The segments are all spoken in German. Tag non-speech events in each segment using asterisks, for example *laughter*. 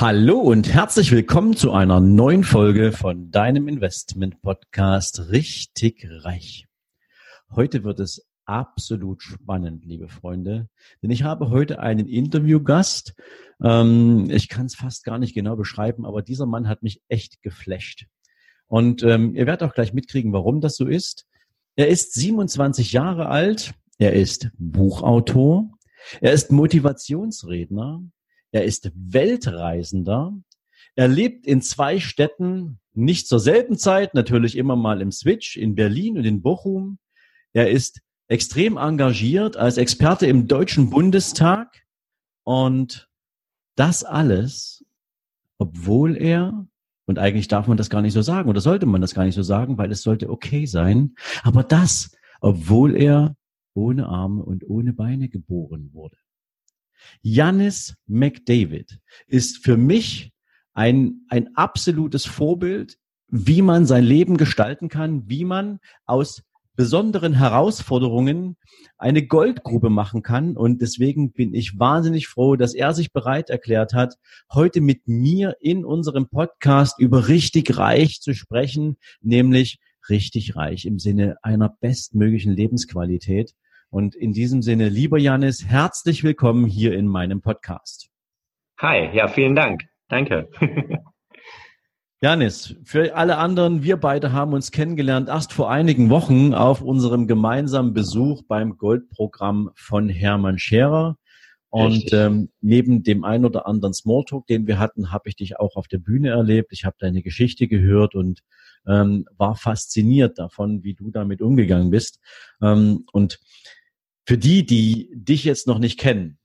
Hallo und herzlich willkommen zu einer neuen Folge von deinem Investment Podcast Richtig Reich. Heute wird es absolut spannend, liebe Freunde, denn ich habe heute einen Interviewgast. Ähm, ich kann es fast gar nicht genau beschreiben, aber dieser Mann hat mich echt geflasht. Und ähm, ihr werdet auch gleich mitkriegen, warum das so ist. Er ist 27 Jahre alt, er ist Buchautor, er ist Motivationsredner, er ist Weltreisender. Er lebt in zwei Städten, nicht zur selben Zeit, natürlich immer mal im Switch, in Berlin und in Bochum. Er ist extrem engagiert als Experte im Deutschen Bundestag und das alles, obwohl er, und eigentlich darf man das gar nicht so sagen oder sollte man das gar nicht so sagen, weil es sollte okay sein, aber das, obwohl er ohne Arme und ohne Beine geboren wurde. Janis McDavid ist für mich ein, ein absolutes Vorbild, wie man sein Leben gestalten kann, wie man aus besonderen Herausforderungen eine Goldgrube machen kann. Und deswegen bin ich wahnsinnig froh, dass er sich bereit erklärt hat, heute mit mir in unserem Podcast über richtig reich zu sprechen, nämlich richtig reich im Sinne einer bestmöglichen Lebensqualität. Und in diesem Sinne, lieber Janis, herzlich willkommen hier in meinem Podcast. Hi, ja, vielen Dank. Danke. *laughs* Janis, für alle anderen, wir beide haben uns kennengelernt erst vor einigen Wochen auf unserem gemeinsamen Besuch beim Goldprogramm von Hermann Scherer. Und ähm, neben dem ein oder anderen Smalltalk, den wir hatten, habe ich dich auch auf der Bühne erlebt. Ich habe deine Geschichte gehört und ähm, war fasziniert davon, wie du damit umgegangen bist. Ähm, und für die, die dich jetzt noch nicht kennen,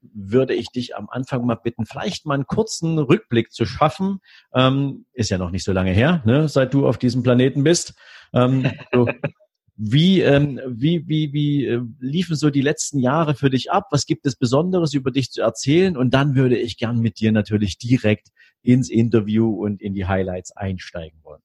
würde ich dich am Anfang mal bitten, vielleicht mal einen kurzen Rückblick zu schaffen. Ähm, ist ja noch nicht so lange her, ne, seit du auf diesem Planeten bist. Ähm, so, *laughs* wie, ähm, wie, wie, wie äh, liefen so die letzten Jahre für dich ab? Was gibt es Besonderes über dich zu erzählen? Und dann würde ich gern mit dir natürlich direkt ins Interview und in die Highlights einsteigen wollen.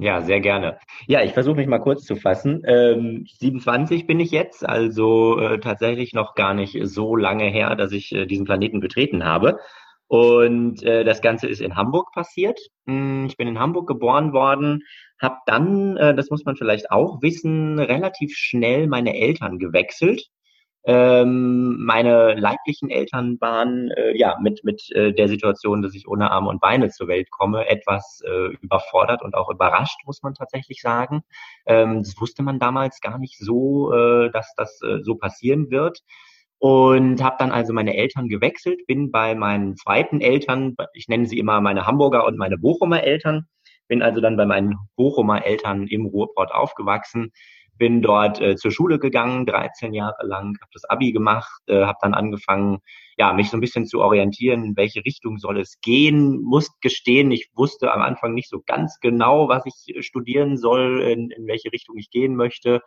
Ja, sehr gerne. Ja, ich versuche mich mal kurz zu fassen. Ähm, 27 bin ich jetzt, also äh, tatsächlich noch gar nicht so lange her, dass ich äh, diesen Planeten betreten habe. Und äh, das Ganze ist in Hamburg passiert. Hm, ich bin in Hamburg geboren worden, habe dann, äh, das muss man vielleicht auch wissen, relativ schnell meine Eltern gewechselt ähm, meine leiblichen Eltern waren äh, ja mit mit äh, der Situation, dass ich ohne Arme und Beine zur Welt komme, etwas äh, überfordert und auch überrascht, muss man tatsächlich sagen. Ähm, das wusste man damals gar nicht so, äh, dass das äh, so passieren wird. Und habe dann also meine Eltern gewechselt, bin bei meinen zweiten Eltern, ich nenne sie immer meine Hamburger und meine Bochumer Eltern, bin also dann bei meinen Bochumer Eltern im Ruhrport aufgewachsen, bin dort äh, zur Schule gegangen, 13 Jahre lang, habe das Abi gemacht, äh, habe dann angefangen, ja, mich so ein bisschen zu orientieren, in welche Richtung soll es gehen. Muss gestehen, ich wusste am Anfang nicht so ganz genau, was ich studieren soll, in, in welche Richtung ich gehen möchte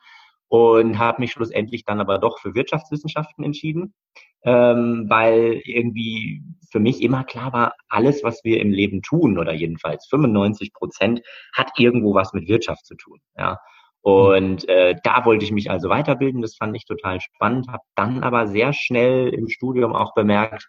und habe mich schlussendlich dann aber doch für Wirtschaftswissenschaften entschieden, ähm, weil irgendwie für mich immer klar war, alles, was wir im Leben tun oder jedenfalls 95 Prozent, hat irgendwo was mit Wirtschaft zu tun. Ja. Und äh, da wollte ich mich also weiterbilden, das fand ich total spannend, habe dann aber sehr schnell im Studium auch bemerkt,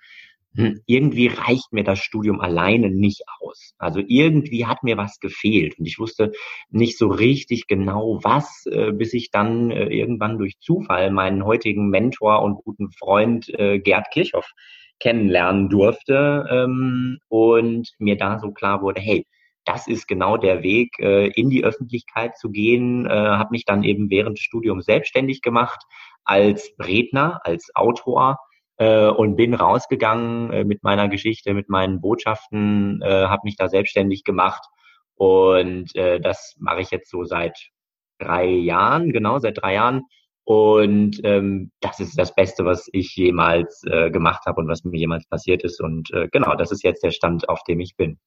hm, irgendwie reicht mir das Studium alleine nicht aus. Also irgendwie hat mir was gefehlt und ich wusste nicht so richtig genau was, äh, bis ich dann äh, irgendwann durch Zufall meinen heutigen Mentor und guten Freund äh, Gerd Kirchhoff kennenlernen durfte ähm, und mir da so klar wurde, hey, das ist genau der Weg, äh, in die Öffentlichkeit zu gehen. Äh, habe mich dann eben während des Studiums selbstständig gemacht als Redner, als Autor äh, und bin rausgegangen äh, mit meiner Geschichte, mit meinen Botschaften, äh, habe mich da selbstständig gemacht und äh, das mache ich jetzt so seit drei Jahren, genau seit drei Jahren. Und ähm, das ist das Beste, was ich jemals äh, gemacht habe und was mir jemals passiert ist. Und äh, genau, das ist jetzt der Stand, auf dem ich bin.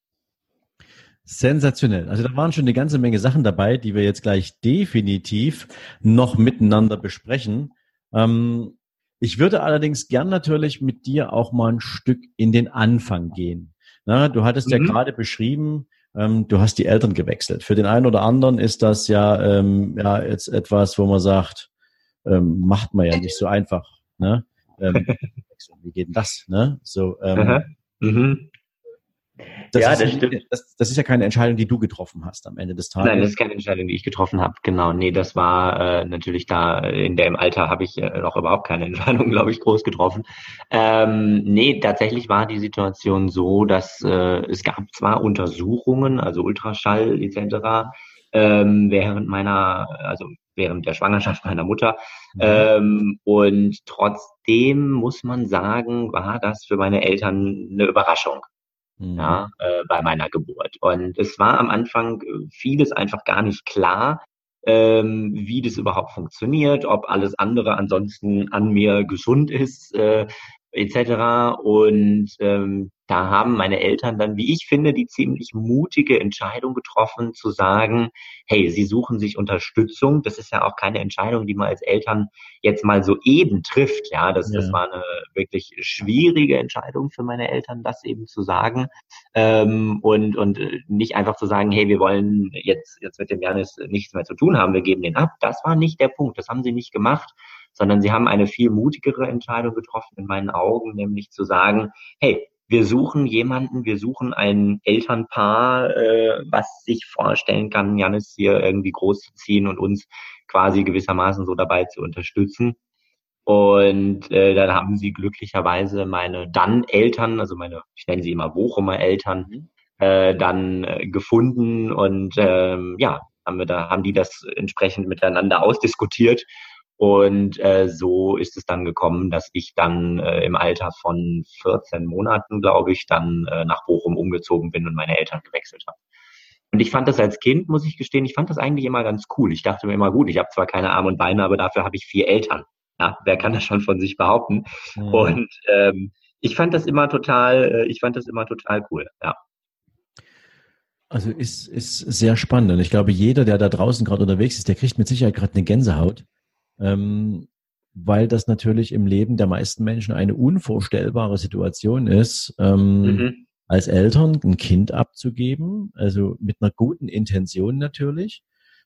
Sensationell. Also da waren schon eine ganze Menge Sachen dabei, die wir jetzt gleich definitiv noch miteinander besprechen. Ähm, ich würde allerdings gern natürlich mit dir auch mal ein Stück in den Anfang gehen. Na, du hattest mhm. ja gerade beschrieben, ähm, du hast die Eltern gewechselt. Für den einen oder anderen ist das ja, ähm, ja jetzt etwas, wo man sagt, ähm, macht man ja nicht so einfach. Ne? Ähm, *laughs* wie geht denn das? Ne? So, ähm, mhm. Das ja, das stimmt. Das, das, ist ja keine Entscheidung, die du getroffen hast am Ende des Tages. Nein, das ist keine Entscheidung, die ich getroffen habe. Genau, nee, das war äh, natürlich da in dem Alter habe ich äh, noch überhaupt keine Entscheidung, *laughs* glaube ich, groß getroffen. Ähm, nee, tatsächlich war die Situation so, dass äh, es gab zwar Untersuchungen, also Ultraschall etc. Ähm, während meiner, also während der Schwangerschaft meiner Mutter. Mhm. Ähm, und trotzdem muss man sagen, war das für meine Eltern eine Überraschung mhm. ja, äh, bei meiner Geburt. Und es war am Anfang äh, vieles einfach gar nicht klar, ähm, wie das überhaupt funktioniert, ob alles andere ansonsten an mir gesund ist, äh, etc. Und ähm, da haben meine Eltern dann, wie ich finde, die ziemlich mutige Entscheidung getroffen, zu sagen, hey, sie suchen sich Unterstützung. Das ist ja auch keine Entscheidung, die man als Eltern jetzt mal so eben trifft. Ja, das, ja. das war eine wirklich schwierige Entscheidung für meine Eltern, das eben zu sagen. Ähm, und, und nicht einfach zu sagen, hey, wir wollen jetzt, jetzt mit dem Janis nichts mehr zu tun haben, wir geben den ab. Das war nicht der Punkt. Das haben sie nicht gemacht sondern sie haben eine viel mutigere Entscheidung getroffen in meinen Augen, nämlich zu sagen, hey, wir suchen jemanden, wir suchen ein Elternpaar, äh, was sich vorstellen kann, Janis hier irgendwie großzuziehen und uns quasi gewissermaßen so dabei zu unterstützen. Und äh, dann haben sie glücklicherweise meine dann Eltern, also meine, ich nenne sie immer Bochumer Eltern, mhm. äh, dann äh, gefunden und ähm, ja, haben wir da, haben die das entsprechend miteinander ausdiskutiert und äh, so ist es dann gekommen, dass ich dann äh, im Alter von 14 Monaten, glaube ich, dann äh, nach Bochum umgezogen bin und meine Eltern gewechselt habe. Und ich fand das als Kind, muss ich gestehen, ich fand das eigentlich immer ganz cool. Ich dachte mir immer, gut, ich habe zwar keine Arme und Beine, aber dafür habe ich vier Eltern. Ja, wer kann das schon von sich behaupten? Mhm. Und ähm, ich fand das immer total, äh, ich fand das immer total cool, ja. Also ist, ist sehr spannend. Und ich glaube, jeder, der da draußen gerade unterwegs ist, der kriegt mit Sicherheit gerade eine Gänsehaut ähm, weil das natürlich im Leben der meisten Menschen eine unvorstellbare Situation ist, ähm, mhm. als Eltern ein Kind abzugeben, also mit einer guten Intention natürlich.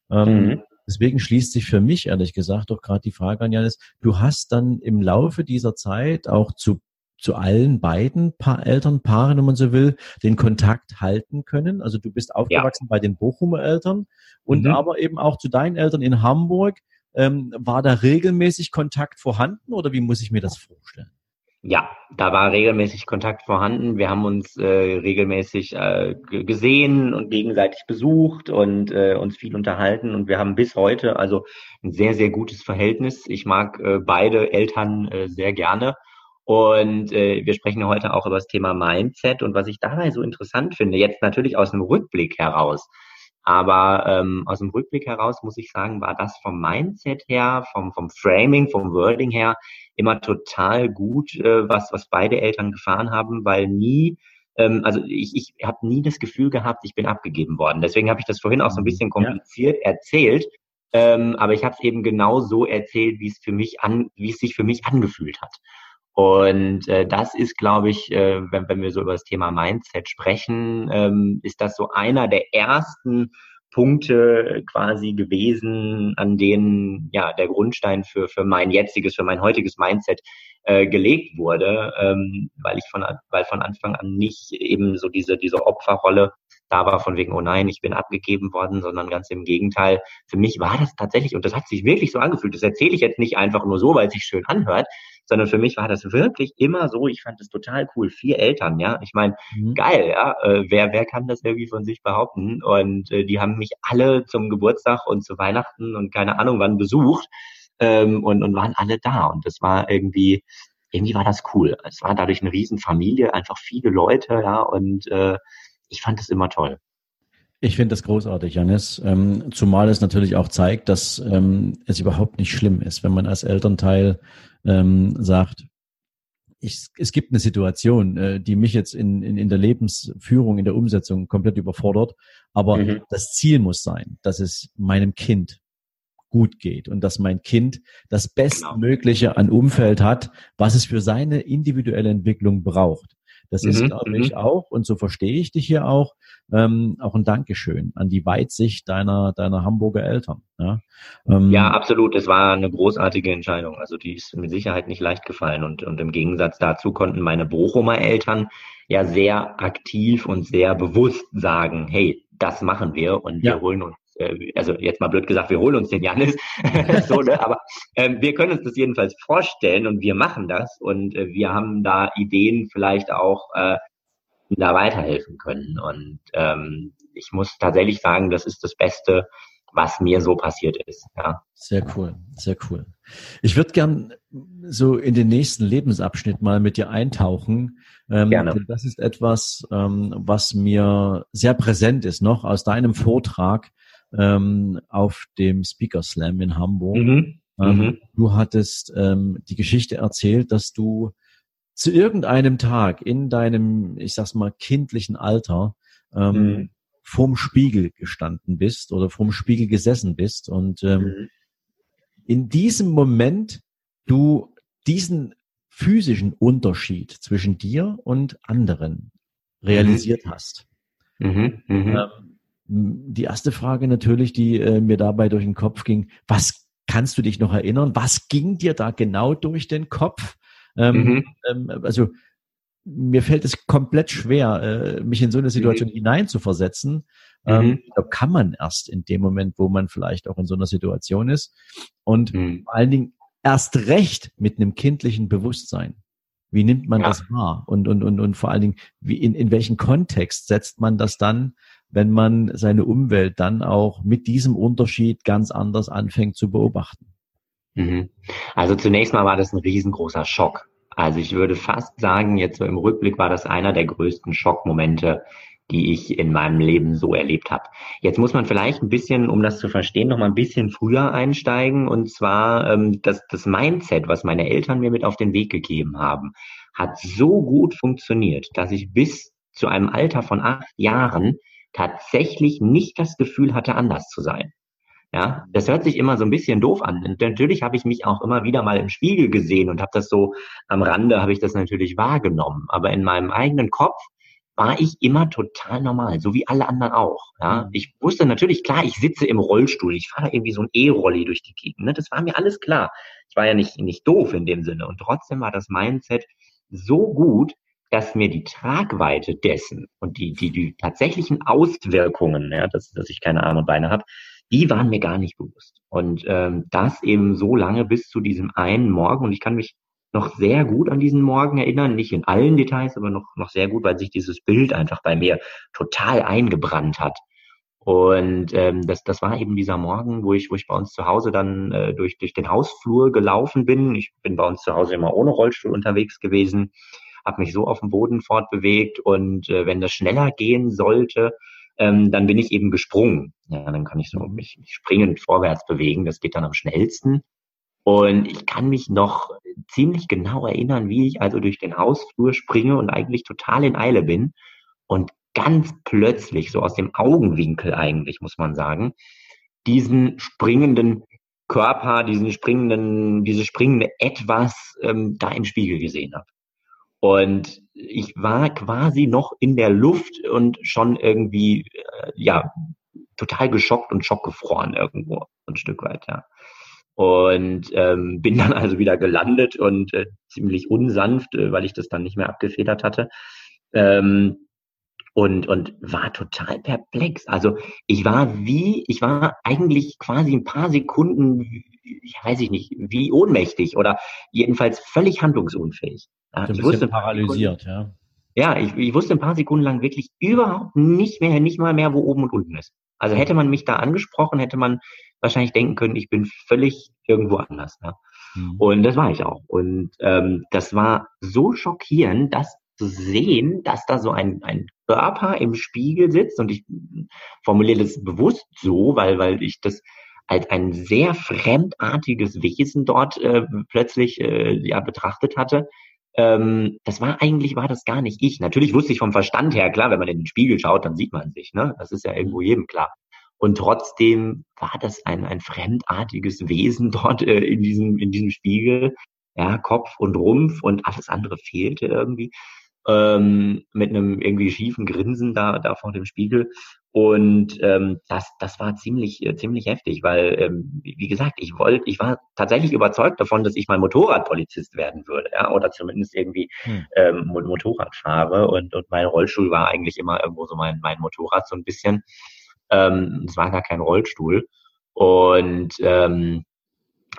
Ähm, mhm. Deswegen schließt sich für mich ehrlich gesagt doch gerade die Frage an Janis, du hast dann im Laufe dieser Zeit auch zu zu allen beiden pa Elternpaaren, wenn man so will, den Kontakt halten können. Also du bist aufgewachsen ja. bei den Bochumer Eltern und mhm. aber eben auch zu deinen Eltern in Hamburg. Ähm, war da regelmäßig Kontakt vorhanden oder wie muss ich mir das vorstellen? Ja, da war regelmäßig Kontakt vorhanden. Wir haben uns äh, regelmäßig äh, gesehen und gegenseitig besucht und äh, uns viel unterhalten. Und wir haben bis heute also ein sehr, sehr gutes Verhältnis. Ich mag äh, beide Eltern äh, sehr gerne. Und äh, wir sprechen heute auch über das Thema Mindset. Und was ich dabei so interessant finde, jetzt natürlich aus dem Rückblick heraus, aber ähm, aus dem Rückblick heraus muss ich sagen, war das vom Mindset her, vom, vom Framing, vom Wording her immer total gut, äh, was, was beide Eltern gefahren haben, weil nie, ähm, also ich, ich habe nie das Gefühl gehabt, ich bin abgegeben worden. Deswegen habe ich das vorhin auch so ein bisschen kompliziert ja. erzählt. Ähm, aber ich habe es eben genau so erzählt, wie es für mich an, wie es sich für mich angefühlt hat. Und äh, das ist, glaube ich, äh, wenn, wenn wir so über das Thema Mindset sprechen, ähm, ist das so einer der ersten Punkte quasi gewesen, an denen ja der Grundstein für für mein jetziges, für mein heutiges Mindset äh, gelegt wurde, ähm, weil ich von weil von Anfang an nicht eben so diese diese Opferrolle da war von wegen, oh nein, ich bin abgegeben worden, sondern ganz im Gegenteil. Für mich war das tatsächlich, und das hat sich wirklich so angefühlt, das erzähle ich jetzt nicht einfach nur so, weil es sich schön anhört, sondern für mich war das wirklich immer so, ich fand das total cool. Vier Eltern, ja. Ich meine, mhm. geil, ja. Äh, wer, wer kann das irgendwie von sich behaupten? Und äh, die haben mich alle zum Geburtstag und zu Weihnachten und keine Ahnung wann besucht ähm, und, und waren alle da. Und das war irgendwie, irgendwie war das cool. Es war dadurch eine Riesenfamilie, einfach viele Leute, ja, und äh, ich fand das immer toll. Ich finde das großartig, Janis. Ähm, zumal es natürlich auch zeigt, dass ähm, es überhaupt nicht schlimm ist, wenn man als Elternteil ähm, sagt, ich, es gibt eine Situation, äh, die mich jetzt in, in, in der Lebensführung, in der Umsetzung komplett überfordert. Aber mhm. das Ziel muss sein, dass es meinem Kind gut geht und dass mein Kind das genau. Bestmögliche an Umfeld hat, was es für seine individuelle Entwicklung braucht. Das ist, mhm, glaube ich, mhm. auch, und so verstehe ich dich hier auch, ähm, auch ein Dankeschön an die Weitsicht deiner, deiner Hamburger Eltern. Ja? Ähm, ja, absolut. Es war eine großartige Entscheidung. Also die ist mit Sicherheit nicht leicht gefallen. Und, und im Gegensatz dazu konnten meine Bochumer Eltern ja sehr aktiv und sehr bewusst sagen, hey, das machen wir und ja. wir holen uns äh, also jetzt mal blöd gesagt, wir holen uns den Janis, *laughs* so, ne? aber ähm, wir können uns das jedenfalls vorstellen und wir machen das und äh, wir haben da Ideen vielleicht auch, äh, die da weiterhelfen können. Und ähm, ich muss tatsächlich sagen, das ist das Beste, was mir so passiert ist. Ja. Sehr cool, sehr cool. Ich würde gern so in den nächsten Lebensabschnitt mal mit dir eintauchen. Ähm, Gerne. Das ist etwas, ähm, was mir sehr präsent ist noch aus deinem Vortrag ähm, auf dem Speaker Slam in Hamburg. Mhm. Ähm, mhm. Du hattest ähm, die Geschichte erzählt, dass du zu irgendeinem Tag in deinem, ich sag's mal, kindlichen Alter ähm, mhm. vorm Spiegel gestanden bist oder vorm Spiegel gesessen bist und ähm, mhm. in diesem Moment du diesen physischen Unterschied zwischen dir und anderen realisiert mhm. hast. Mhm. Mhm. Die erste Frage natürlich, die äh, mir dabei durch den Kopf ging, was kannst du dich noch erinnern? Was ging dir da genau durch den Kopf? Ähm, mhm. ähm, also mir fällt es komplett schwer, äh, mich in so eine Situation mhm. hineinzuversetzen. Ähm, mhm. Glaube, kann man erst in dem Moment, wo man vielleicht auch in so einer Situation ist. Und mhm. vor allen Dingen erst recht mit einem kindlichen Bewusstsein. Wie nimmt man ja. das wahr? Und, und, und, und vor allen Dingen, wie, in, in welchen Kontext setzt man das dann wenn man seine Umwelt dann auch mit diesem Unterschied ganz anders anfängt zu beobachten? Mhm. Also zunächst mal war das ein riesengroßer Schock. Also ich würde fast sagen, jetzt so im Rückblick war das einer der größten Schockmomente, die ich in meinem Leben so erlebt habe. Jetzt muss man vielleicht ein bisschen, um das zu verstehen, noch mal ein bisschen früher einsteigen. Und zwar ähm, das, das Mindset, was meine Eltern mir mit auf den Weg gegeben haben, hat so gut funktioniert, dass ich bis zu einem Alter von acht Jahren tatsächlich nicht das Gefühl hatte, anders zu sein. Ja, das hört sich immer so ein bisschen doof an. Und natürlich habe ich mich auch immer wieder mal im Spiegel gesehen und habe das so am Rande habe ich das natürlich wahrgenommen. Aber in meinem eigenen Kopf war ich immer total normal, so wie alle anderen auch. Ja, mhm. ich wusste natürlich klar, ich sitze im Rollstuhl, ich fahre irgendwie so ein E-Rolli durch die Gegend. Ne? Das war mir alles klar. Ich war ja nicht nicht doof in dem Sinne. Und trotzdem war das Mindset so gut, dass mir die Tragweite dessen und die, die, die tatsächlichen Auswirkungen, ja, dass, dass ich keine Arme und Beine habe, die waren mir gar nicht bewusst. Und ähm, das eben so lange bis zu diesem einen Morgen. Und ich kann mich noch sehr gut an diesen Morgen erinnern, nicht in allen Details, aber noch, noch sehr gut, weil sich dieses Bild einfach bei mir total eingebrannt hat. Und ähm, das, das war eben dieser Morgen, wo ich, wo ich bei uns zu Hause dann äh, durch, durch den Hausflur gelaufen bin. Ich bin bei uns zu Hause immer ohne Rollstuhl unterwegs gewesen habe mich so auf dem Boden fortbewegt und äh, wenn das schneller gehen sollte, ähm, dann bin ich eben gesprungen. Ja, dann kann ich so mhm. mich, mich springend vorwärts bewegen. Das geht dann am schnellsten. Und ich kann mich noch ziemlich genau erinnern, wie ich also durch den Hausflur springe und eigentlich total in Eile bin. Und ganz plötzlich, so aus dem Augenwinkel eigentlich, muss man sagen, diesen springenden Körper, diesen springenden, diese springende Etwas ähm, da im Spiegel gesehen habe. Und ich war quasi noch in der Luft und schon irgendwie, äh, ja, total geschockt und schockgefroren irgendwo, ein Stück weit, ja. Und ähm, bin dann also wieder gelandet und äh, ziemlich unsanft, äh, weil ich das dann nicht mehr abgefedert hatte. Ähm, und, und war total perplex. Also ich war wie, ich war eigentlich quasi ein paar Sekunden, ich weiß ich nicht, wie ohnmächtig oder jedenfalls völlig handlungsunfähig. Ja, ich wusste paralysiert, ja. Ja, ich, ich wusste ein paar Sekunden lang wirklich überhaupt nicht mehr, nicht mal mehr, wo oben und unten ist. Also hätte man mich da angesprochen, hätte man wahrscheinlich denken können, ich bin völlig irgendwo anders. Ja. Mhm. Und das war ich auch. Und ähm, das war so schockierend, das zu sehen, dass da so ein, ein Körper im Spiegel sitzt. Und ich formuliere das bewusst so, weil, weil ich das als ein sehr fremdartiges Wesen dort äh, plötzlich äh, ja betrachtet hatte ähm, das war eigentlich, war das gar nicht ich. Natürlich wusste ich vom Verstand her, klar, wenn man in den Spiegel schaut, dann sieht man sich, ne? Das ist ja irgendwo jedem klar. Und trotzdem war das ein, ein fremdartiges Wesen dort äh, in diesem, in diesem Spiegel. Ja, Kopf und Rumpf und alles andere fehlte irgendwie. Ähm, mit einem irgendwie schiefen Grinsen da, da vor dem Spiegel. Und ähm, das, das war ziemlich, äh, ziemlich heftig, weil, ähm, wie gesagt, ich wollte, ich war tatsächlich überzeugt davon, dass ich mal Motorradpolizist werden würde, ja, oder zumindest irgendwie hm. ähm, Motorrad fahre. Und, und mein Rollstuhl war eigentlich immer irgendwo so mein, mein Motorrad so ein bisschen. Ähm, es war gar kein Rollstuhl. Und ähm,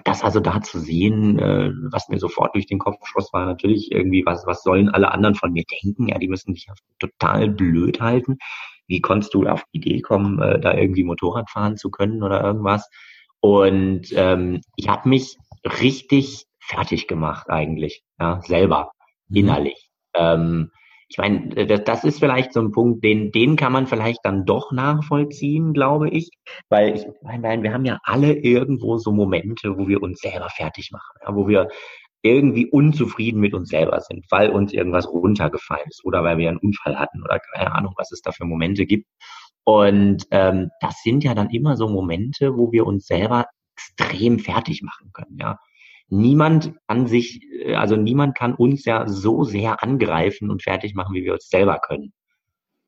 das also da zu sehen, äh, was mir sofort durch den Kopf schoss, war natürlich irgendwie, was, was sollen alle anderen von mir denken? Ja, die müssen mich total blöd halten. Wie konntest du auf die Idee kommen, äh, da irgendwie Motorrad fahren zu können oder irgendwas? Und ähm, ich habe mich richtig fertig gemacht eigentlich, ja, selber, mhm. innerlich. Ähm, ich meine, äh, das, das ist vielleicht so ein Punkt, den, den kann man vielleicht dann doch nachvollziehen, glaube ich. Weil ich meine, wir haben ja alle irgendwo so Momente, wo wir uns selber fertig machen, ja, wo wir irgendwie unzufrieden mit uns selber sind, weil uns irgendwas runtergefallen ist oder weil wir einen Unfall hatten oder keine Ahnung, was es da für Momente gibt. Und ähm, das sind ja dann immer so Momente, wo wir uns selber extrem fertig machen können, ja niemand kann sich, äh, also niemand kann uns ja so sehr angreifen und fertig machen, wie wir uns selber können.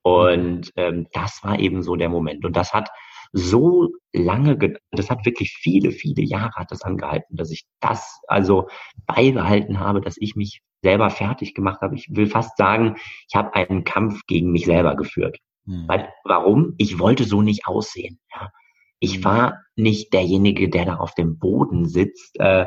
Und ähm, das war eben so der Moment. Und das hat so lange, das hat wirklich viele, viele Jahre hat das angehalten, dass ich das also beibehalten habe, dass ich mich selber fertig gemacht habe. Ich will fast sagen, ich habe einen Kampf gegen mich selber geführt. Hm. Weil, warum? Ich wollte so nicht aussehen. Ja. Ich war nicht derjenige, der da auf dem Boden sitzt äh,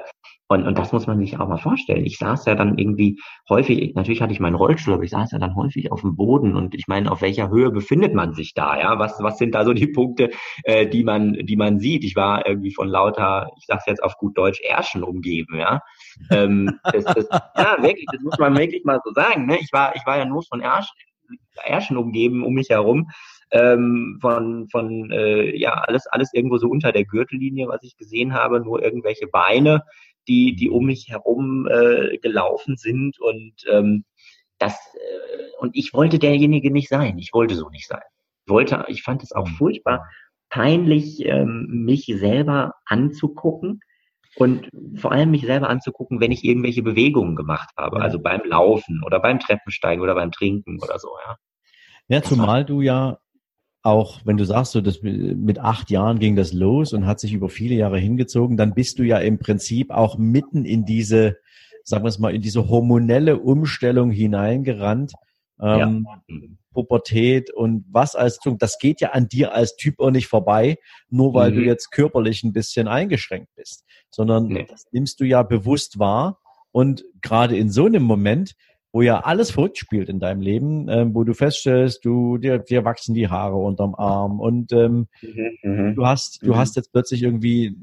und, und das muss man sich auch mal vorstellen. Ich saß ja dann irgendwie häufig, natürlich hatte ich meinen Rollstuhl, aber ich saß ja dann häufig auf dem Boden und ich meine, auf welcher Höhe befindet man sich da? Ja, was, was sind da so die Punkte, äh, die man, die man sieht? Ich war irgendwie von lauter, ich sag's jetzt auf gut Deutsch, Ärschen umgeben, ja. ähm, das, das, ja, wirklich, das muss man wirklich mal so sagen. Ne? Ich war, ich war ja nur von Ärschen, Ärschen umgeben um mich herum. Ähm, von von äh, ja alles alles irgendwo so unter der Gürtellinie, was ich gesehen habe, nur irgendwelche Beine, die, die um mich herum äh, gelaufen sind und ähm, das äh, und ich wollte derjenige nicht sein. Ich wollte so nicht sein. Ich wollte, ich fand es auch mhm. furchtbar peinlich, ähm, mich selber anzugucken und vor allem mich selber anzugucken, wenn ich irgendwelche Bewegungen gemacht habe, also beim Laufen oder beim Treppensteigen oder beim Trinken oder so, ja. Ja, zumal du ja auch wenn du sagst, so das mit acht Jahren ging das los und hat sich über viele Jahre hingezogen, dann bist du ja im Prinzip auch mitten in diese, sagen wir es mal, in diese hormonelle Umstellung hineingerannt. Ähm, ja. Pubertät und was als das geht ja an dir als Typ auch nicht vorbei, nur weil mhm. du jetzt körperlich ein bisschen eingeschränkt bist, sondern nee. das nimmst du ja bewusst wahr und gerade in so einem Moment wo ja alles verrückt spielt in deinem Leben, ähm, wo du feststellst, du dir, dir wachsen die Haare unterm Arm und ähm, mhm, mhm. du hast du mhm. hast jetzt plötzlich irgendwie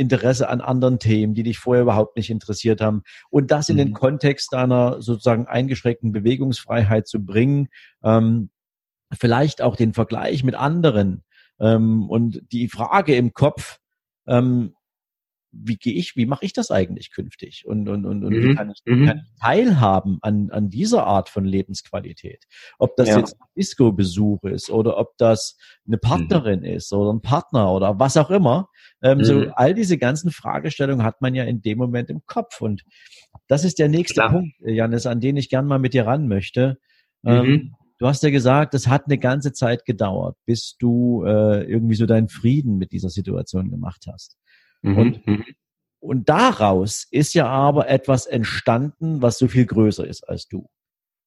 Interesse an anderen Themen, die dich vorher überhaupt nicht interessiert haben und das in den mhm. Kontext deiner sozusagen eingeschränkten Bewegungsfreiheit zu bringen, ähm, vielleicht auch den Vergleich mit anderen ähm, und die Frage im Kopf, ähm, wie gehe ich, wie mache ich das eigentlich künftig? Und, und, und, und mhm. wie kann ich, mhm. kann ich teilhaben an, an dieser Art von Lebensqualität? Ob das ja. jetzt ein Disco-Besuch ist oder ob das eine mhm. Partnerin mhm. ist oder ein Partner oder was auch immer. Ähm, so mhm. all diese ganzen Fragestellungen hat man ja in dem Moment im Kopf. Und das ist der nächste Klar. Punkt, Janis, an den ich gern mal mit dir ran möchte. Ähm, mhm. Du hast ja gesagt, es hat eine ganze Zeit gedauert, bis du äh, irgendwie so deinen Frieden mit dieser Situation gemacht hast. Mhm. Und, mhm. und daraus ist ja aber etwas entstanden, was so viel größer ist als du.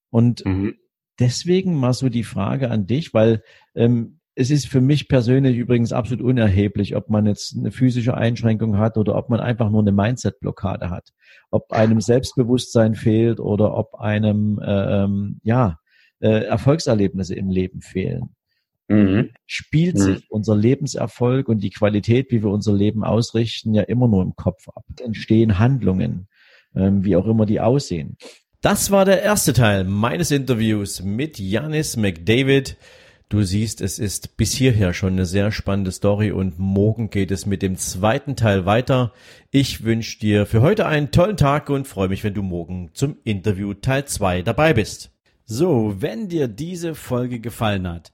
Und mhm. deswegen mal so die Frage an dich, weil ähm, es ist für mich persönlich übrigens absolut unerheblich, ob man jetzt eine physische Einschränkung hat oder ob man einfach nur eine Mindset-Blockade hat. Ob einem Selbstbewusstsein fehlt oder ob einem äh, ähm, ja äh, Erfolgserlebnisse im Leben fehlen mhm. spielt sich mhm. unser Lebenserfolg und die Qualität, wie wir unser Leben ausrichten, ja immer nur im Kopf ab. Entstehen Handlungen, ähm, wie auch immer die aussehen. Das war der erste Teil meines Interviews mit Janis McDavid. Du siehst, es ist bis hierher schon eine sehr spannende Story und morgen geht es mit dem zweiten Teil weiter. Ich wünsche dir für heute einen tollen Tag und freue mich, wenn du morgen zum Interview Teil 2 dabei bist. So, wenn dir diese Folge gefallen hat,